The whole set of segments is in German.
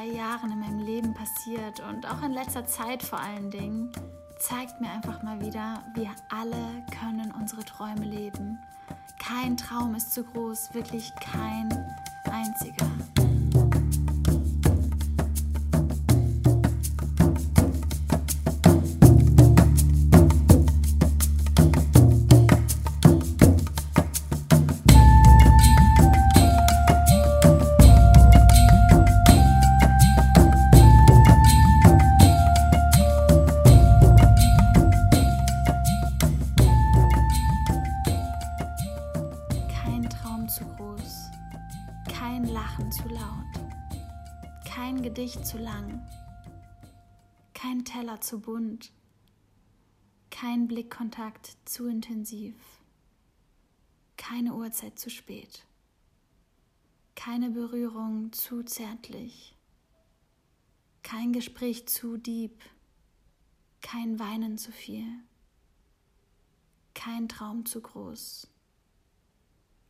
zwei Jahren in meinem Leben passiert und auch in letzter Zeit vor allen Dingen, zeigt mir einfach mal wieder, wir alle können unsere Träume leben. Kein Traum ist zu groß, wirklich kein einziger. Gedicht zu lang, kein Teller zu bunt, kein Blickkontakt zu intensiv, keine Uhrzeit zu spät, keine Berührung zu zärtlich, kein Gespräch zu deep, kein Weinen zu viel, kein Traum zu groß,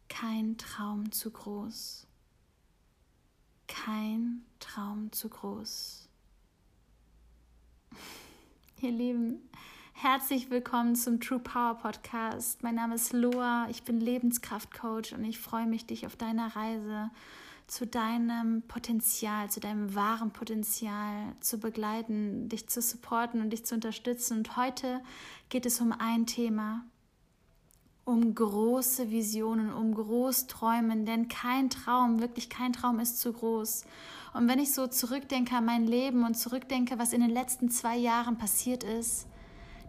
kein Traum zu groß kein Traum zu groß. Ihr Lieben, herzlich willkommen zum True Power Podcast. Mein Name ist Loa, ich bin Lebenskraftcoach und ich freue mich, dich auf deiner Reise zu deinem Potenzial, zu deinem wahren Potenzial zu begleiten, dich zu supporten und dich zu unterstützen. Und heute geht es um ein Thema, um große Visionen, um Großträumen, denn kein Traum, wirklich kein Traum ist zu groß. Und wenn ich so zurückdenke an mein Leben und zurückdenke, was in den letzten zwei Jahren passiert ist,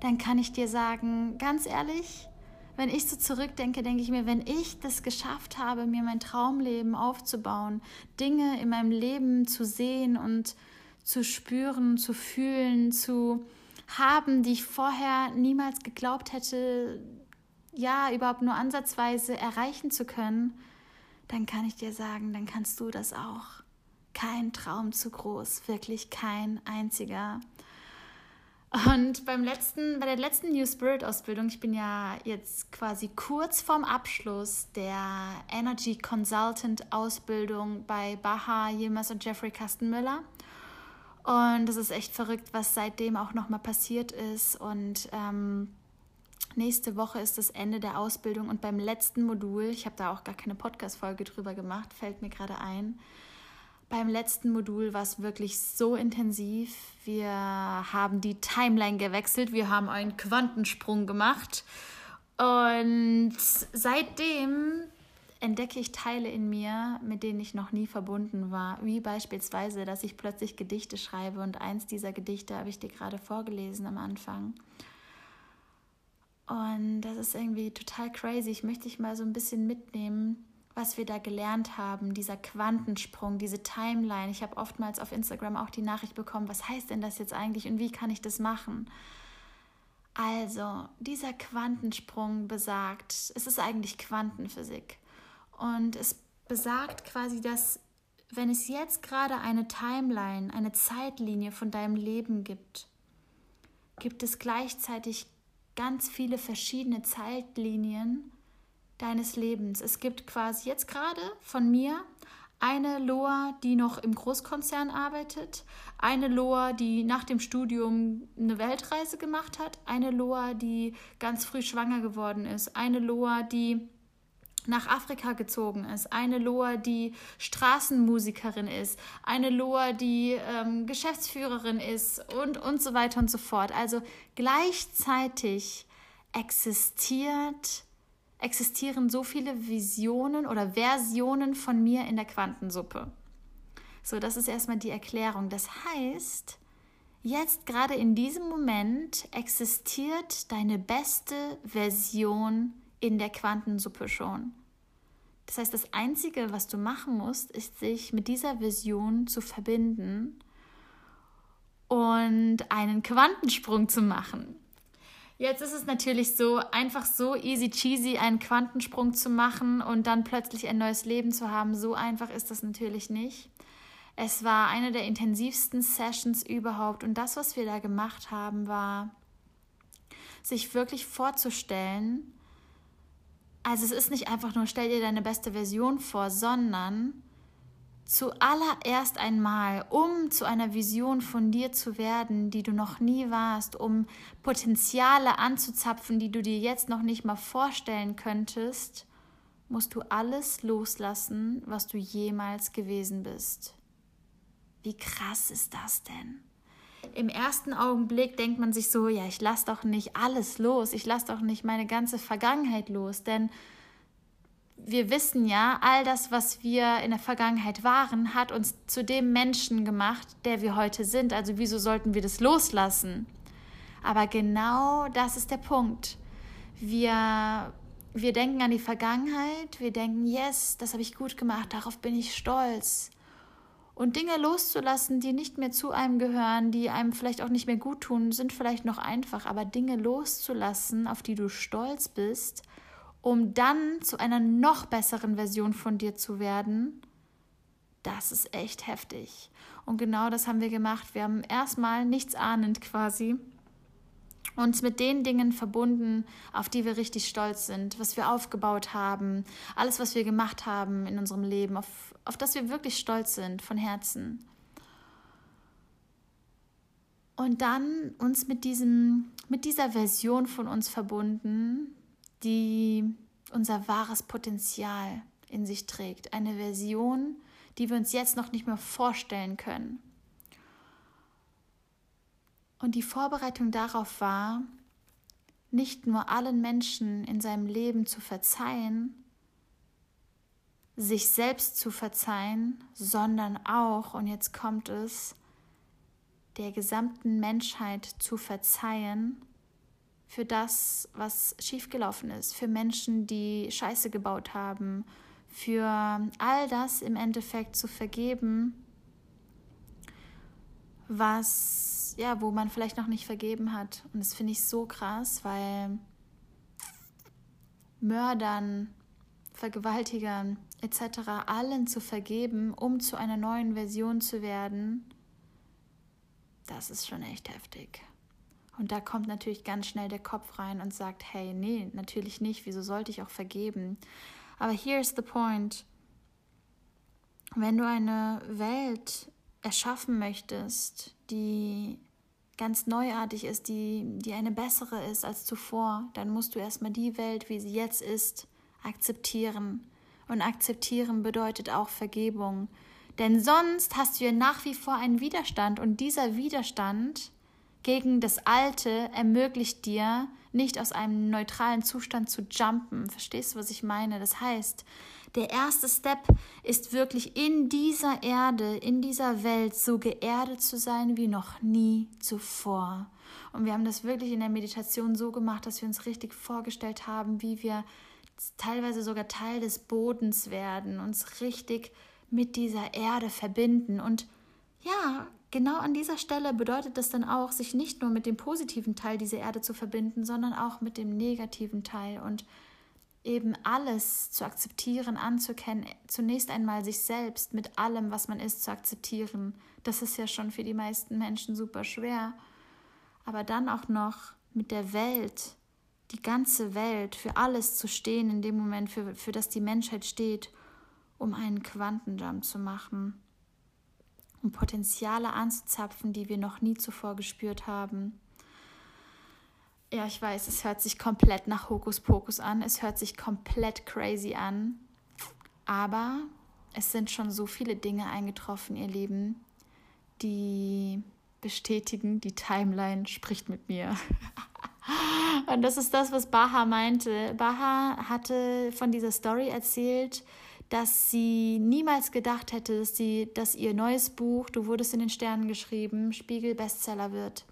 dann kann ich dir sagen, ganz ehrlich, wenn ich so zurückdenke, denke ich mir, wenn ich das geschafft habe, mir mein Traumleben aufzubauen, Dinge in meinem Leben zu sehen und zu spüren, zu fühlen, zu haben, die ich vorher niemals geglaubt hätte, ja, überhaupt nur ansatzweise erreichen zu können, dann kann ich dir sagen, dann kannst du das auch. Kein Traum zu groß, wirklich kein einziger. Und beim letzten, bei der letzten New Spirit Ausbildung, ich bin ja jetzt quasi kurz vorm Abschluss der Energy Consultant Ausbildung bei Baha, Yilmaz und Jeffrey Kastenmüller. Und das ist echt verrückt, was seitdem auch nochmal passiert ist. Und ähm, Nächste Woche ist das Ende der Ausbildung und beim letzten Modul, ich habe da auch gar keine Podcast-Folge drüber gemacht, fällt mir gerade ein. Beim letzten Modul war es wirklich so intensiv. Wir haben die Timeline gewechselt, wir haben einen Quantensprung gemacht und seitdem entdecke ich Teile in mir, mit denen ich noch nie verbunden war, wie beispielsweise, dass ich plötzlich Gedichte schreibe und eins dieser Gedichte habe ich dir gerade vorgelesen am Anfang. Und das ist irgendwie total crazy. Ich möchte dich mal so ein bisschen mitnehmen, was wir da gelernt haben, dieser Quantensprung, diese Timeline. Ich habe oftmals auf Instagram auch die Nachricht bekommen, was heißt denn das jetzt eigentlich und wie kann ich das machen? Also, dieser Quantensprung besagt, es ist eigentlich Quantenphysik. Und es besagt quasi, dass wenn es jetzt gerade eine Timeline, eine Zeitlinie von deinem Leben gibt, gibt es gleichzeitig ganz viele verschiedene Zeitlinien deines Lebens. Es gibt quasi jetzt gerade von mir eine Loa, die noch im Großkonzern arbeitet, eine Loa, die nach dem Studium eine Weltreise gemacht hat, eine Loa, die ganz früh schwanger geworden ist, eine Loa, die nach Afrika gezogen ist, eine Loa, die Straßenmusikerin ist, eine Loa, die ähm, Geschäftsführerin ist und, und so weiter und so fort. Also gleichzeitig existiert, existieren so viele Visionen oder Versionen von mir in der Quantensuppe. So, das ist erstmal die Erklärung. Das heißt, jetzt gerade in diesem Moment existiert deine beste Version in der Quantensuppe schon. Das heißt, das Einzige, was du machen musst, ist, sich mit dieser Vision zu verbinden und einen Quantensprung zu machen. Jetzt ist es natürlich so, einfach so easy cheesy einen Quantensprung zu machen und dann plötzlich ein neues Leben zu haben. So einfach ist das natürlich nicht. Es war eine der intensivsten Sessions überhaupt und das, was wir da gemacht haben, war, sich wirklich vorzustellen, also es ist nicht einfach nur, stell dir deine beste Version vor, sondern zuallererst einmal, um zu einer Vision von dir zu werden, die du noch nie warst, um Potenziale anzuzapfen, die du dir jetzt noch nicht mal vorstellen könntest, musst du alles loslassen, was du jemals gewesen bist. Wie krass ist das denn? Im ersten Augenblick denkt man sich so, ja, ich lasse doch nicht alles los, ich lasse doch nicht meine ganze Vergangenheit los, denn wir wissen ja, all das, was wir in der Vergangenheit waren, hat uns zu dem Menschen gemacht, der wir heute sind. Also wieso sollten wir das loslassen? Aber genau das ist der Punkt. Wir, wir denken an die Vergangenheit, wir denken, yes, das habe ich gut gemacht, darauf bin ich stolz. Und Dinge loszulassen, die nicht mehr zu einem gehören, die einem vielleicht auch nicht mehr gut tun, sind vielleicht noch einfach, aber Dinge loszulassen, auf die du stolz bist, um dann zu einer noch besseren Version von dir zu werden, das ist echt heftig. Und genau das haben wir gemacht. Wir haben erstmal nichts ahnend quasi uns mit den Dingen verbunden, auf die wir richtig stolz sind, was wir aufgebaut haben, alles, was wir gemacht haben in unserem Leben, auf, auf das wir wirklich stolz sind von Herzen. Und dann uns mit, diesem, mit dieser Version von uns verbunden, die unser wahres Potenzial in sich trägt. Eine Version, die wir uns jetzt noch nicht mehr vorstellen können. Und die Vorbereitung darauf war, nicht nur allen Menschen in seinem Leben zu verzeihen, sich selbst zu verzeihen, sondern auch, und jetzt kommt es, der gesamten Menschheit zu verzeihen für das, was schiefgelaufen ist, für Menschen, die Scheiße gebaut haben, für all das im Endeffekt zu vergeben, was, ja, wo man vielleicht noch nicht vergeben hat. Und das finde ich so krass, weil Mördern, Vergewaltigern etc. allen zu vergeben, um zu einer neuen Version zu werden, das ist schon echt heftig. Und da kommt natürlich ganz schnell der Kopf rein und sagt, hey, nee, natürlich nicht, wieso sollte ich auch vergeben? Aber here's the point. Wenn du eine Welt erschaffen möchtest, die ganz neuartig ist, die, die eine bessere ist als zuvor, dann musst du erstmal die Welt, wie sie jetzt ist, akzeptieren. Und akzeptieren bedeutet auch Vergebung. Denn sonst hast du ja nach wie vor einen Widerstand und dieser Widerstand gegen das Alte ermöglicht dir, nicht aus einem neutralen Zustand zu jumpen. Verstehst du, was ich meine? Das heißt, der erste Step ist wirklich in dieser Erde, in dieser Welt so geerdet zu sein wie noch nie zuvor. Und wir haben das wirklich in der Meditation so gemacht, dass wir uns richtig vorgestellt haben, wie wir teilweise sogar Teil des Bodens werden, uns richtig mit dieser Erde verbinden und ja, genau an dieser Stelle bedeutet das dann auch, sich nicht nur mit dem positiven Teil dieser Erde zu verbinden, sondern auch mit dem negativen Teil und eben alles zu akzeptieren, anzukennen, zunächst einmal sich selbst mit allem, was man ist, zu akzeptieren. Das ist ja schon für die meisten Menschen super schwer. Aber dann auch noch mit der Welt, die ganze Welt, für alles zu stehen in dem Moment, für, für das die Menschheit steht, um einen Quantenjump zu machen um Potenziale anzuzapfen, die wir noch nie zuvor gespürt haben. Ja, ich weiß, es hört sich komplett nach Hokuspokus an, es hört sich komplett crazy an, aber es sind schon so viele Dinge eingetroffen, ihr Lieben, die bestätigen, die Timeline spricht mit mir. Und das ist das, was Baha meinte. Baha hatte von dieser Story erzählt, dass sie niemals gedacht hätte, dass, sie, dass ihr neues Buch, Du wurdest in den Sternen geschrieben, Spiegel-Bestseller wird.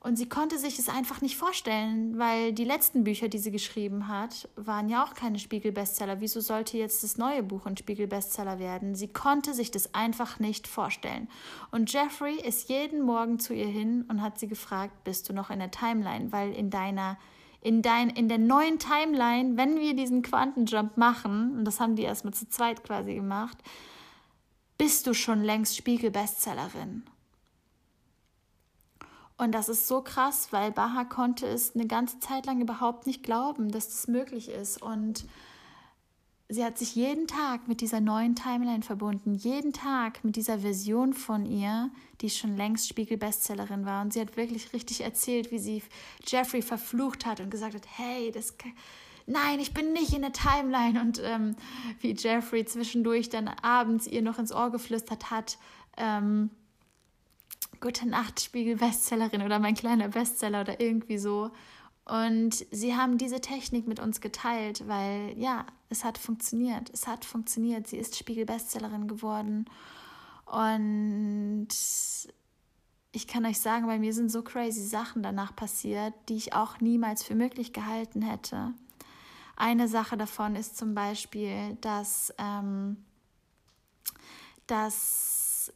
Und sie konnte sich es einfach nicht vorstellen, weil die letzten Bücher, die sie geschrieben hat, waren ja auch keine Spiegel-Bestseller. Wieso sollte jetzt das neue Buch ein Spiegel-Bestseller werden? Sie konnte sich das einfach nicht vorstellen. Und Jeffrey ist jeden Morgen zu ihr hin und hat sie gefragt, bist du noch in der Timeline? Weil in deiner in, dein, in der neuen Timeline, wenn wir diesen Quantenjump machen, und das haben die erstmal zu zweit quasi gemacht, bist du schon längst Spiegel-Bestsellerin. Und das ist so krass, weil Baha konnte es eine ganze Zeit lang überhaupt nicht glauben, dass das möglich ist. Und sie hat sich jeden Tag mit dieser neuen Timeline verbunden, jeden Tag mit dieser Version von ihr, die schon längst Spiegel-Bestsellerin war. Und sie hat wirklich richtig erzählt, wie sie Jeffrey verflucht hat und gesagt hat, hey, das nein, ich bin nicht in der Timeline. Und ähm, wie Jeffrey zwischendurch dann abends ihr noch ins Ohr geflüstert hat, ähm, Gute Nacht, Spiegel-Bestsellerin oder mein kleiner Bestseller oder irgendwie so. Und sie haben diese Technik mit uns geteilt, weil ja, es hat funktioniert. Es hat funktioniert. Sie ist Spiegel-Bestsellerin geworden. Und ich kann euch sagen, bei mir sind so crazy Sachen danach passiert, die ich auch niemals für möglich gehalten hätte. Eine Sache davon ist zum Beispiel, dass, ähm,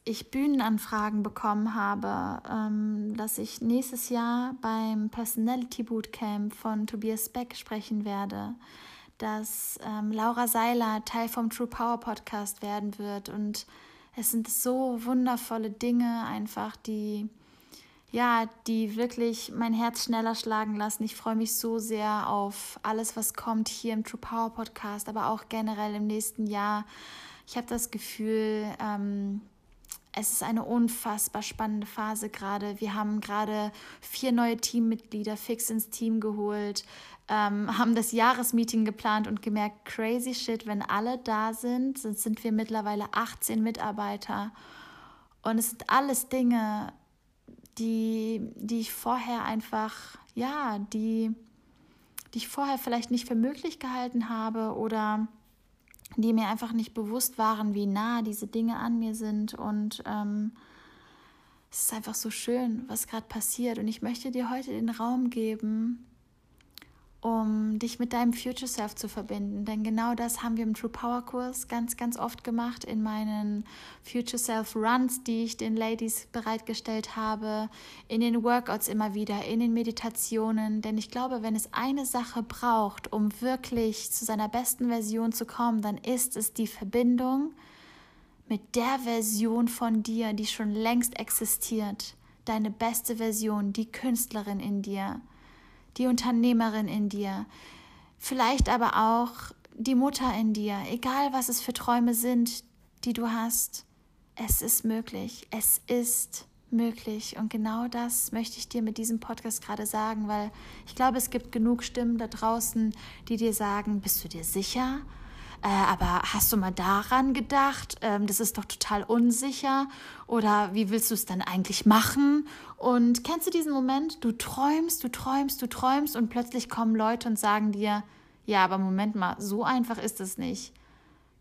ich Bühnenanfragen bekommen habe, ähm, dass ich nächstes Jahr beim Personality Bootcamp von Tobias Beck sprechen werde, dass ähm, Laura Seiler Teil vom True Power Podcast werden wird und es sind so wundervolle Dinge einfach, die ja, die wirklich mein Herz schneller schlagen lassen. Ich freue mich so sehr auf alles, was kommt hier im True Power Podcast, aber auch generell im nächsten Jahr. Ich habe das Gefühl, ähm, es ist eine unfassbar spannende Phase gerade. Wir haben gerade vier neue Teammitglieder fix ins Team geholt, ähm, haben das Jahresmeeting geplant und gemerkt, crazy shit, wenn alle da sind, sind, sind wir mittlerweile 18 Mitarbeiter. Und es sind alles Dinge, die, die ich vorher einfach, ja, die, die ich vorher vielleicht nicht für möglich gehalten habe oder die mir einfach nicht bewusst waren, wie nah diese Dinge an mir sind. Und ähm, es ist einfach so schön, was gerade passiert. Und ich möchte dir heute den Raum geben, um dich mit deinem Future Self zu verbinden. Denn genau das haben wir im True Power Kurs ganz, ganz oft gemacht in meinen Future Self Runs, die ich den Ladies bereitgestellt habe, in den Workouts immer wieder, in den Meditationen. Denn ich glaube, wenn es eine Sache braucht, um wirklich zu seiner besten Version zu kommen, dann ist es die Verbindung mit der Version von dir, die schon längst existiert. Deine beste Version, die Künstlerin in dir die Unternehmerin in dir, vielleicht aber auch die Mutter in dir, egal was es für Träume sind, die du hast. Es ist möglich, es ist möglich. Und genau das möchte ich dir mit diesem Podcast gerade sagen, weil ich glaube, es gibt genug Stimmen da draußen, die dir sagen, bist du dir sicher? Äh, aber hast du mal daran gedacht? Ähm, das ist doch total unsicher. Oder wie willst du es dann eigentlich machen? Und kennst du diesen Moment? Du träumst, du träumst, du träumst und plötzlich kommen Leute und sagen dir, ja, aber Moment mal, so einfach ist es nicht.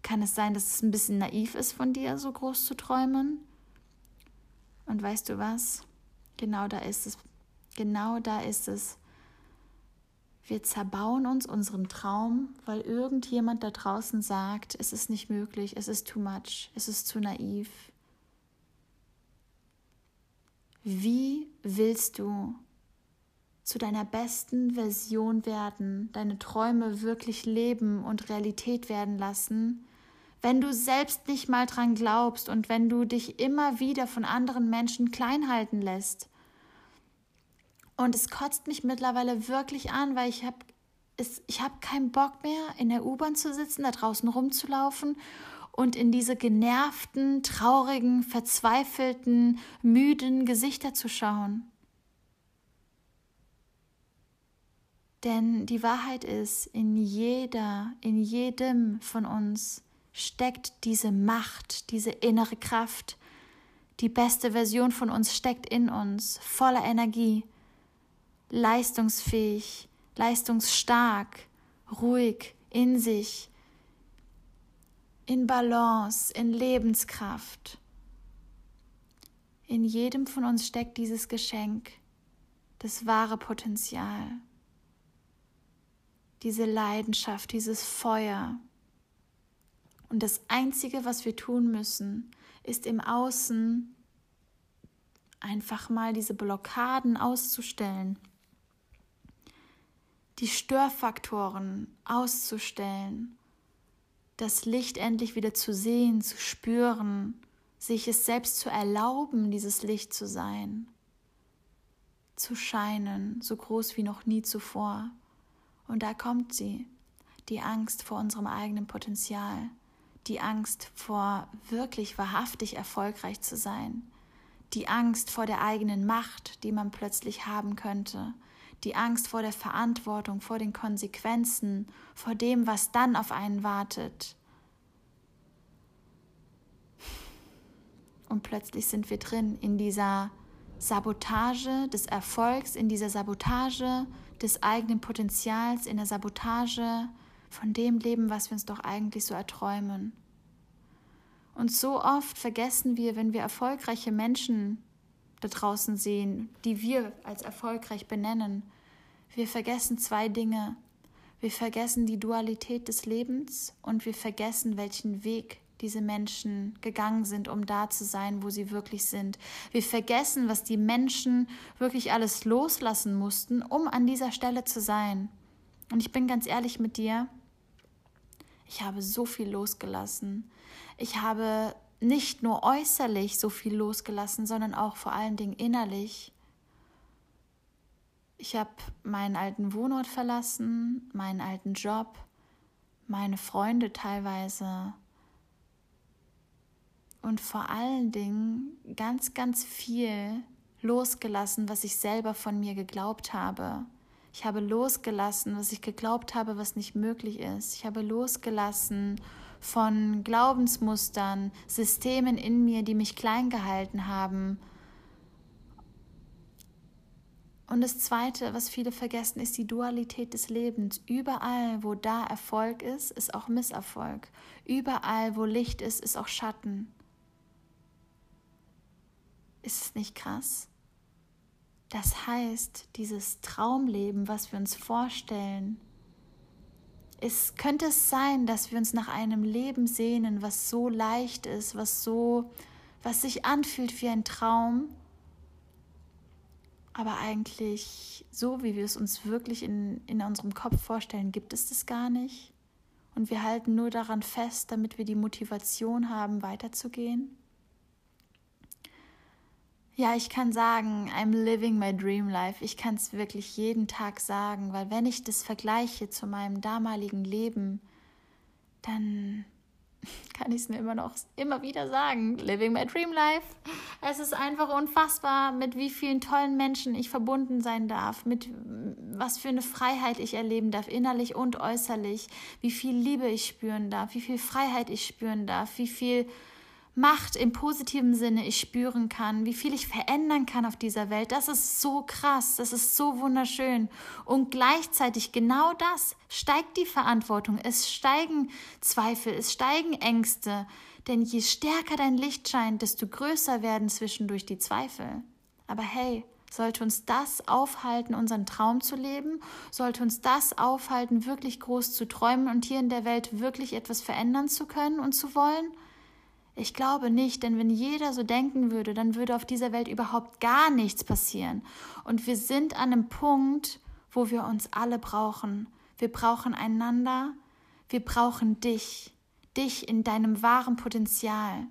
Kann es sein, dass es ein bisschen naiv ist von dir, so groß zu träumen? Und weißt du was? Genau da ist es. Genau da ist es. Wir zerbauen uns unseren Traum, weil irgendjemand da draußen sagt, es ist nicht möglich, es ist too much, es ist zu naiv. Wie willst du zu deiner besten Version werden, deine Träume wirklich leben und Realität werden lassen, wenn du selbst nicht mal dran glaubst und wenn du dich immer wieder von anderen Menschen klein halten lässt? Und es kotzt mich mittlerweile wirklich an, weil ich habe ich keinen Bock mehr, in der U-Bahn zu sitzen, da draußen rumzulaufen und in diese genervten, traurigen, verzweifelten, müden Gesichter zu schauen. Denn die Wahrheit ist, in jeder, in jedem von uns steckt diese Macht, diese innere Kraft. Die beste Version von uns steckt in uns, voller Energie leistungsfähig, leistungsstark, ruhig in sich, in Balance, in Lebenskraft. In jedem von uns steckt dieses Geschenk, das wahre Potenzial, diese Leidenschaft, dieses Feuer. Und das Einzige, was wir tun müssen, ist im Außen einfach mal diese Blockaden auszustellen die Störfaktoren auszustellen, das Licht endlich wieder zu sehen, zu spüren, sich es selbst zu erlauben, dieses Licht zu sein, zu scheinen, so groß wie noch nie zuvor. Und da kommt sie, die Angst vor unserem eigenen Potenzial, die Angst vor wirklich wahrhaftig erfolgreich zu sein, die Angst vor der eigenen Macht, die man plötzlich haben könnte, die Angst vor der Verantwortung, vor den Konsequenzen, vor dem, was dann auf einen wartet. Und plötzlich sind wir drin in dieser Sabotage des Erfolgs, in dieser Sabotage des eigenen Potenzials, in der Sabotage von dem Leben, was wir uns doch eigentlich so erträumen. Und so oft vergessen wir, wenn wir erfolgreiche Menschen da draußen sehen, die wir als erfolgreich benennen, wir vergessen zwei Dinge. Wir vergessen die Dualität des Lebens und wir vergessen, welchen Weg diese Menschen gegangen sind, um da zu sein, wo sie wirklich sind. Wir vergessen, was die Menschen wirklich alles loslassen mussten, um an dieser Stelle zu sein. Und ich bin ganz ehrlich mit dir, ich habe so viel losgelassen. Ich habe nicht nur äußerlich so viel losgelassen, sondern auch vor allen Dingen innerlich. Ich habe meinen alten Wohnort verlassen, meinen alten Job, meine Freunde teilweise, und vor allen Dingen ganz, ganz viel losgelassen, was ich selber von mir geglaubt habe. Ich habe losgelassen, was ich geglaubt habe, was nicht möglich ist. Ich habe losgelassen von Glaubensmustern, Systemen in mir, die mich klein gehalten haben. Und das Zweite, was viele vergessen, ist die Dualität des Lebens. Überall, wo da Erfolg ist, ist auch Misserfolg. Überall, wo Licht ist, ist auch Schatten. Ist es nicht krass? Das heißt, dieses Traumleben, was wir uns vorstellen, es könnte es sein, dass wir uns nach einem Leben sehnen, was so leicht ist, was so, was sich anfühlt wie ein Traum, aber eigentlich so, wie wir es uns wirklich in, in unserem Kopf vorstellen, gibt es das gar nicht. Und wir halten nur daran fest, damit wir die Motivation haben, weiterzugehen. Ja, ich kann sagen, I'm living my dream life. Ich kann es wirklich jeden Tag sagen, weil wenn ich das vergleiche zu meinem damaligen Leben, dann kann ich es mir immer noch immer wieder sagen. Living my dream life. Es ist einfach unfassbar, mit wie vielen tollen Menschen ich verbunden sein darf, mit was für eine Freiheit ich erleben darf, innerlich und äußerlich, wie viel Liebe ich spüren darf, wie viel Freiheit ich spüren darf, wie viel Macht im positiven Sinne ich spüren kann, wie viel ich verändern kann auf dieser Welt, das ist so krass, das ist so wunderschön. Und gleichzeitig genau das steigt die Verantwortung, es steigen Zweifel, es steigen Ängste, denn je stärker dein Licht scheint, desto größer werden zwischendurch die Zweifel. Aber hey, sollte uns das aufhalten, unseren Traum zu leben? Sollte uns das aufhalten, wirklich groß zu träumen und hier in der Welt wirklich etwas verändern zu können und zu wollen? Ich glaube nicht, denn wenn jeder so denken würde, dann würde auf dieser Welt überhaupt gar nichts passieren. Und wir sind an einem Punkt, wo wir uns alle brauchen. Wir brauchen einander, wir brauchen dich, dich in deinem wahren Potenzial.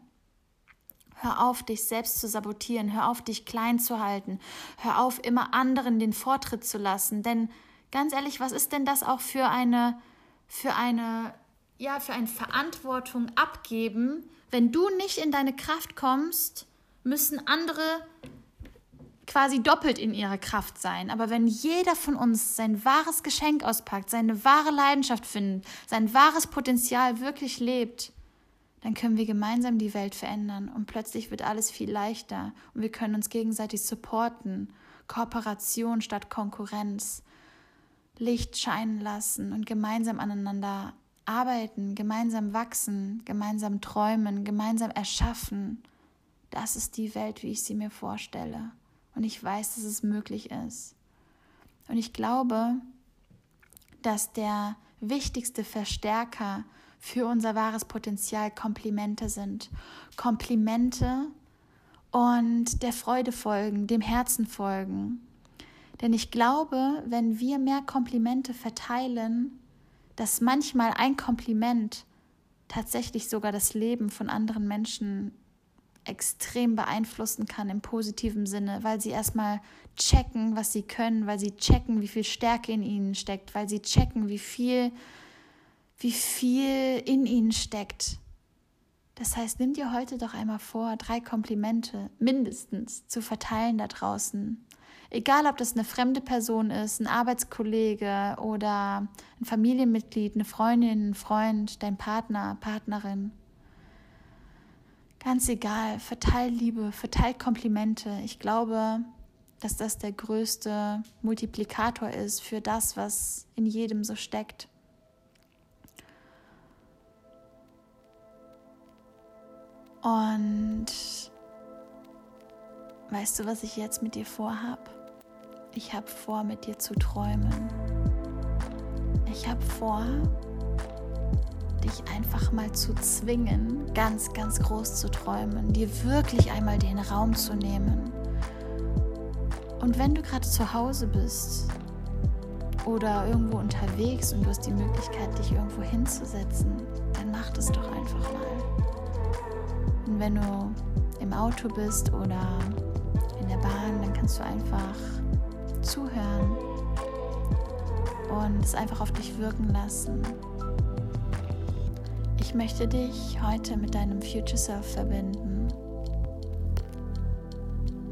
Hör auf, dich selbst zu sabotieren, hör auf, dich klein zu halten, hör auf, immer anderen den Vortritt zu lassen. Denn ganz ehrlich, was ist denn das auch für eine, für eine, ja, für eine Verantwortung abgeben, wenn du nicht in deine Kraft kommst, müssen andere quasi doppelt in ihrer Kraft sein. Aber wenn jeder von uns sein wahres Geschenk auspackt, seine wahre Leidenschaft findet, sein wahres Potenzial wirklich lebt, dann können wir gemeinsam die Welt verändern und plötzlich wird alles viel leichter und wir können uns gegenseitig supporten. Kooperation statt Konkurrenz. Licht scheinen lassen und gemeinsam aneinander arbeiten, gemeinsam wachsen, gemeinsam träumen, gemeinsam erschaffen. Das ist die Welt, wie ich sie mir vorstelle. Und ich weiß, dass es möglich ist. Und ich glaube, dass der wichtigste Verstärker für unser wahres Potenzial Komplimente sind. Komplimente und der Freude folgen, dem Herzen folgen. Denn ich glaube, wenn wir mehr Komplimente verteilen, dass manchmal ein Kompliment tatsächlich sogar das Leben von anderen Menschen extrem beeinflussen kann im positiven Sinne, weil sie erstmal checken, was sie können, weil sie checken, wie viel Stärke in ihnen steckt, weil sie checken, wie viel wie viel in ihnen steckt. Das heißt, nimm dir heute doch einmal vor, drei Komplimente mindestens zu verteilen da draußen. Egal, ob das eine fremde Person ist, ein Arbeitskollege oder ein Familienmitglied, eine Freundin, ein Freund, dein Partner, Partnerin. Ganz egal, verteil Liebe, verteil Komplimente. Ich glaube, dass das der größte Multiplikator ist für das, was in jedem so steckt. Und weißt du, was ich jetzt mit dir vorhab? Ich habe vor, mit dir zu träumen. Ich habe vor, dich einfach mal zu zwingen, ganz, ganz groß zu träumen, dir wirklich einmal den Raum zu nehmen. Und wenn du gerade zu Hause bist oder irgendwo unterwegs und du hast die Möglichkeit, dich irgendwo hinzusetzen, dann mach das doch einfach mal. Und wenn du im Auto bist oder in der Bahn, dann kannst du einfach zuhören und es einfach auf dich wirken lassen. Ich möchte dich heute mit deinem Future Self verbinden.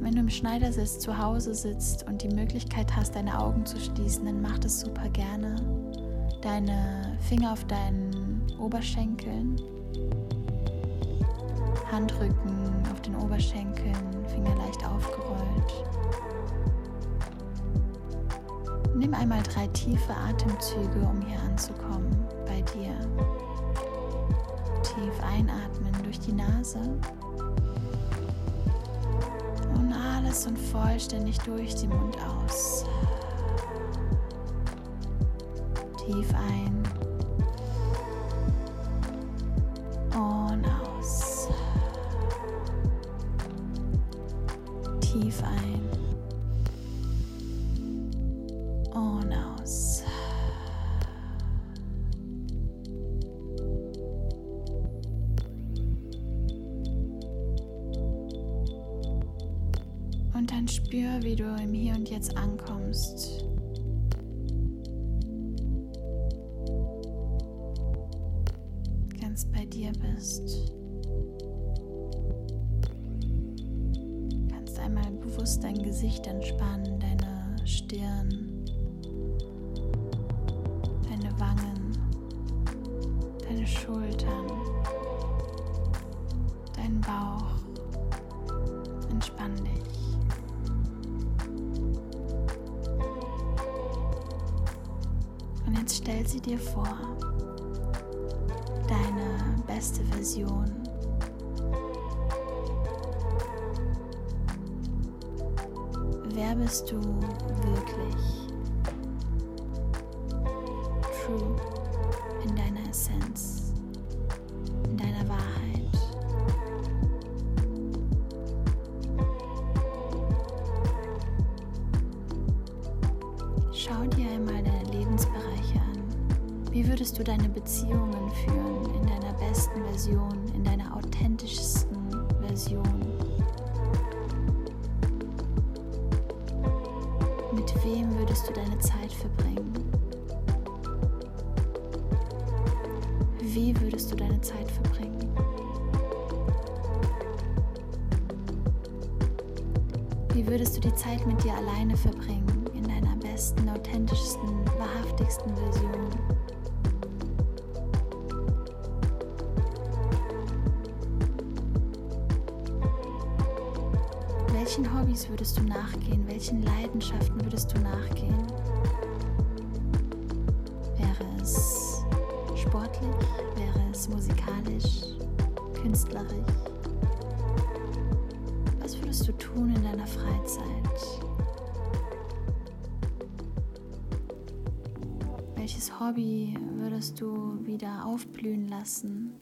Wenn du im Schneidersitz zu Hause sitzt und die Möglichkeit hast, deine Augen zu schließen, dann mach das super gerne. Deine Finger auf deinen Oberschenkeln Handrücken auf den Oberschenkeln, Finger leicht aufgerollt. Nimm einmal drei tiefe Atemzüge, um hier anzukommen bei dir. Tief einatmen durch die Nase und alles und vollständig durch den Mund aus. Tief ein Gesicht entspannen, deine Stirn, deine Wangen, deine Schultern, deinen Bauch. Entspann dich. jetzt stell sie dir vor, deine beste Version. Bist du wirklich? Welchen Hobbys würdest du nachgehen? Welchen Leidenschaften würdest du nachgehen? Wäre es sportlich? Wäre es musikalisch? Künstlerisch? Was würdest du tun in deiner Freizeit? Hobby würdest du wieder aufblühen lassen?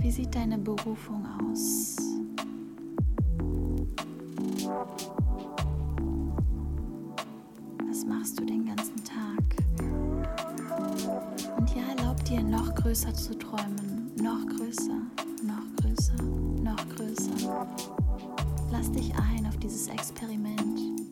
Wie sieht deine Berufung aus? Lass dich ein auf dieses Experiment.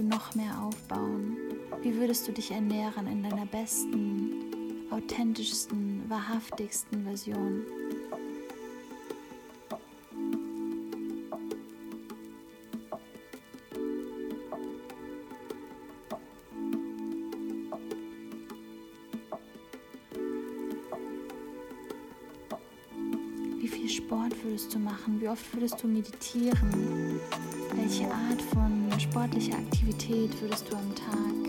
Du noch mehr aufbauen? Wie würdest du dich ernähren in deiner besten, authentischsten, wahrhaftigsten Version? Sport würdest du machen? Wie oft würdest du meditieren? Welche Art von sportlicher Aktivität würdest du am Tag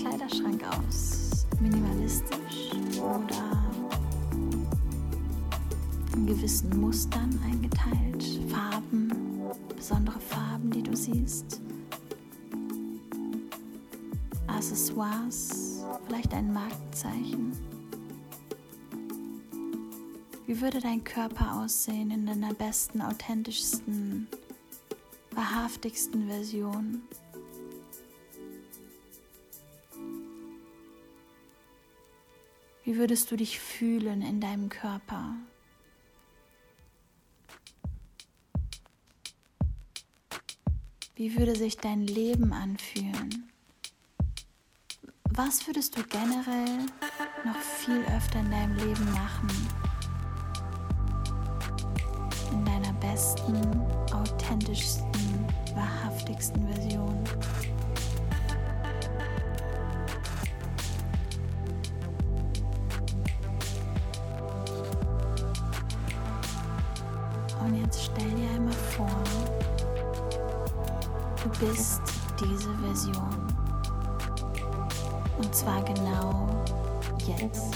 Kleiderschrank aus? Minimalistisch oder in gewissen Mustern eingeteilt? Farben? besondere Farben, die du siehst. Accessoires, vielleicht ein Markenzeichen. Wie würde dein Körper aussehen in deiner besten, authentischsten, wahrhaftigsten Version? Wie würdest du dich fühlen in deinem Körper? Wie würde sich dein Leben anfühlen? Was würdest du generell noch viel öfter in deinem Leben machen? In deiner besten, authentischsten, wahrhaftigsten Version. Bist diese Version. Und zwar genau jetzt.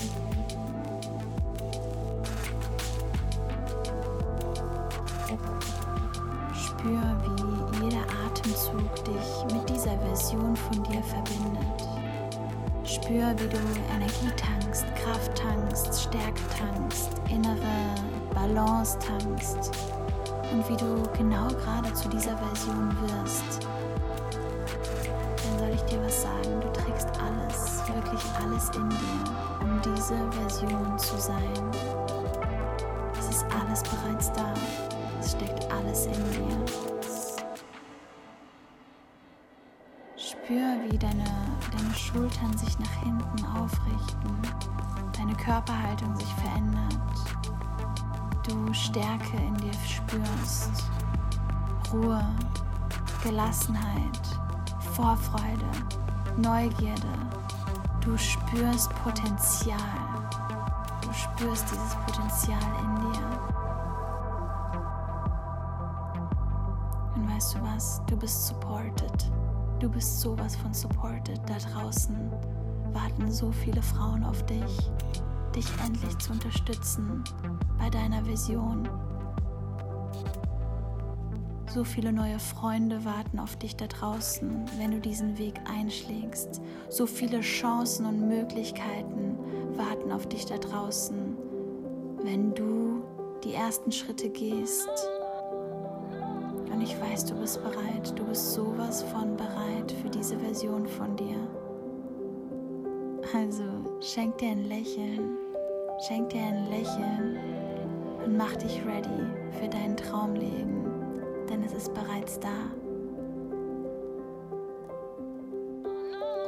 Spür, wie jeder Atemzug dich mit dieser Version von dir verbindet. Spür, wie du Energie tankst, Kraft tankst, Stärke tankst, innere Balance tankst und wie du genau gerade zu dieser Version wirst, dir was sagen. Du trägst alles, wirklich alles in dir, um diese Version zu sein. Es ist alles bereits da. Es steckt alles in dir. Spür, wie deine, deine Schultern sich nach hinten aufrichten, deine Körperhaltung sich verändert du Stärke in dir spürst, Ruhe, Gelassenheit, Vorfreude, Neugierde. Du spürst Potenzial. Du spürst dieses Potenzial in dir. Und weißt du was? Du bist supported. Du bist sowas von supported. Da draußen warten so viele Frauen auf dich, dich endlich zu unterstützen, bei deiner Vision. So viele neue Freunde warten auf dich da draußen, wenn du diesen Weg einschlägst. So viele Chancen und Möglichkeiten warten auf dich da draußen, wenn du die ersten Schritte gehst. Und ich weiß, du bist bereit. Du bist sowas von bereit für diese Version von dir. Also schenk dir ein Lächeln. Schenk dir ein Lächeln und mach dich ready für dein Traumleben, es ist bereits da.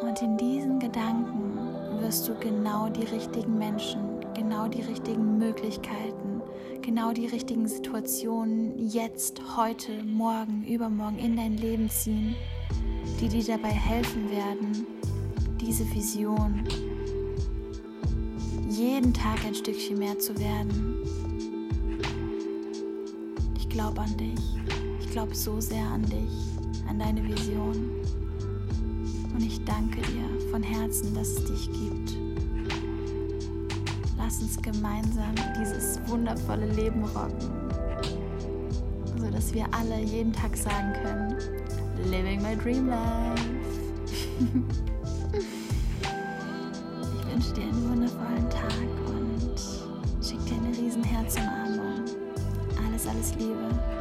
Und in diesen Gedanken wirst du genau die richtigen Menschen, genau die richtigen Möglichkeiten, genau die richtigen Situationen jetzt, heute, morgen, übermorgen in dein Leben ziehen, die dir dabei helfen werden, diese Vision jeden Tag ein Stückchen mehr zu werden. Ich glaube an dich glaube so sehr an dich, an deine Vision. Und ich danke dir von Herzen, dass es dich gibt. Lass uns gemeinsam dieses wundervolle Leben rocken, sodass wir alle jeden Tag sagen können, Living my Dream Life. ich wünsche dir einen wundervollen Tag und schicke dir eine riesen Herzumarmung. Alles, alles Liebe.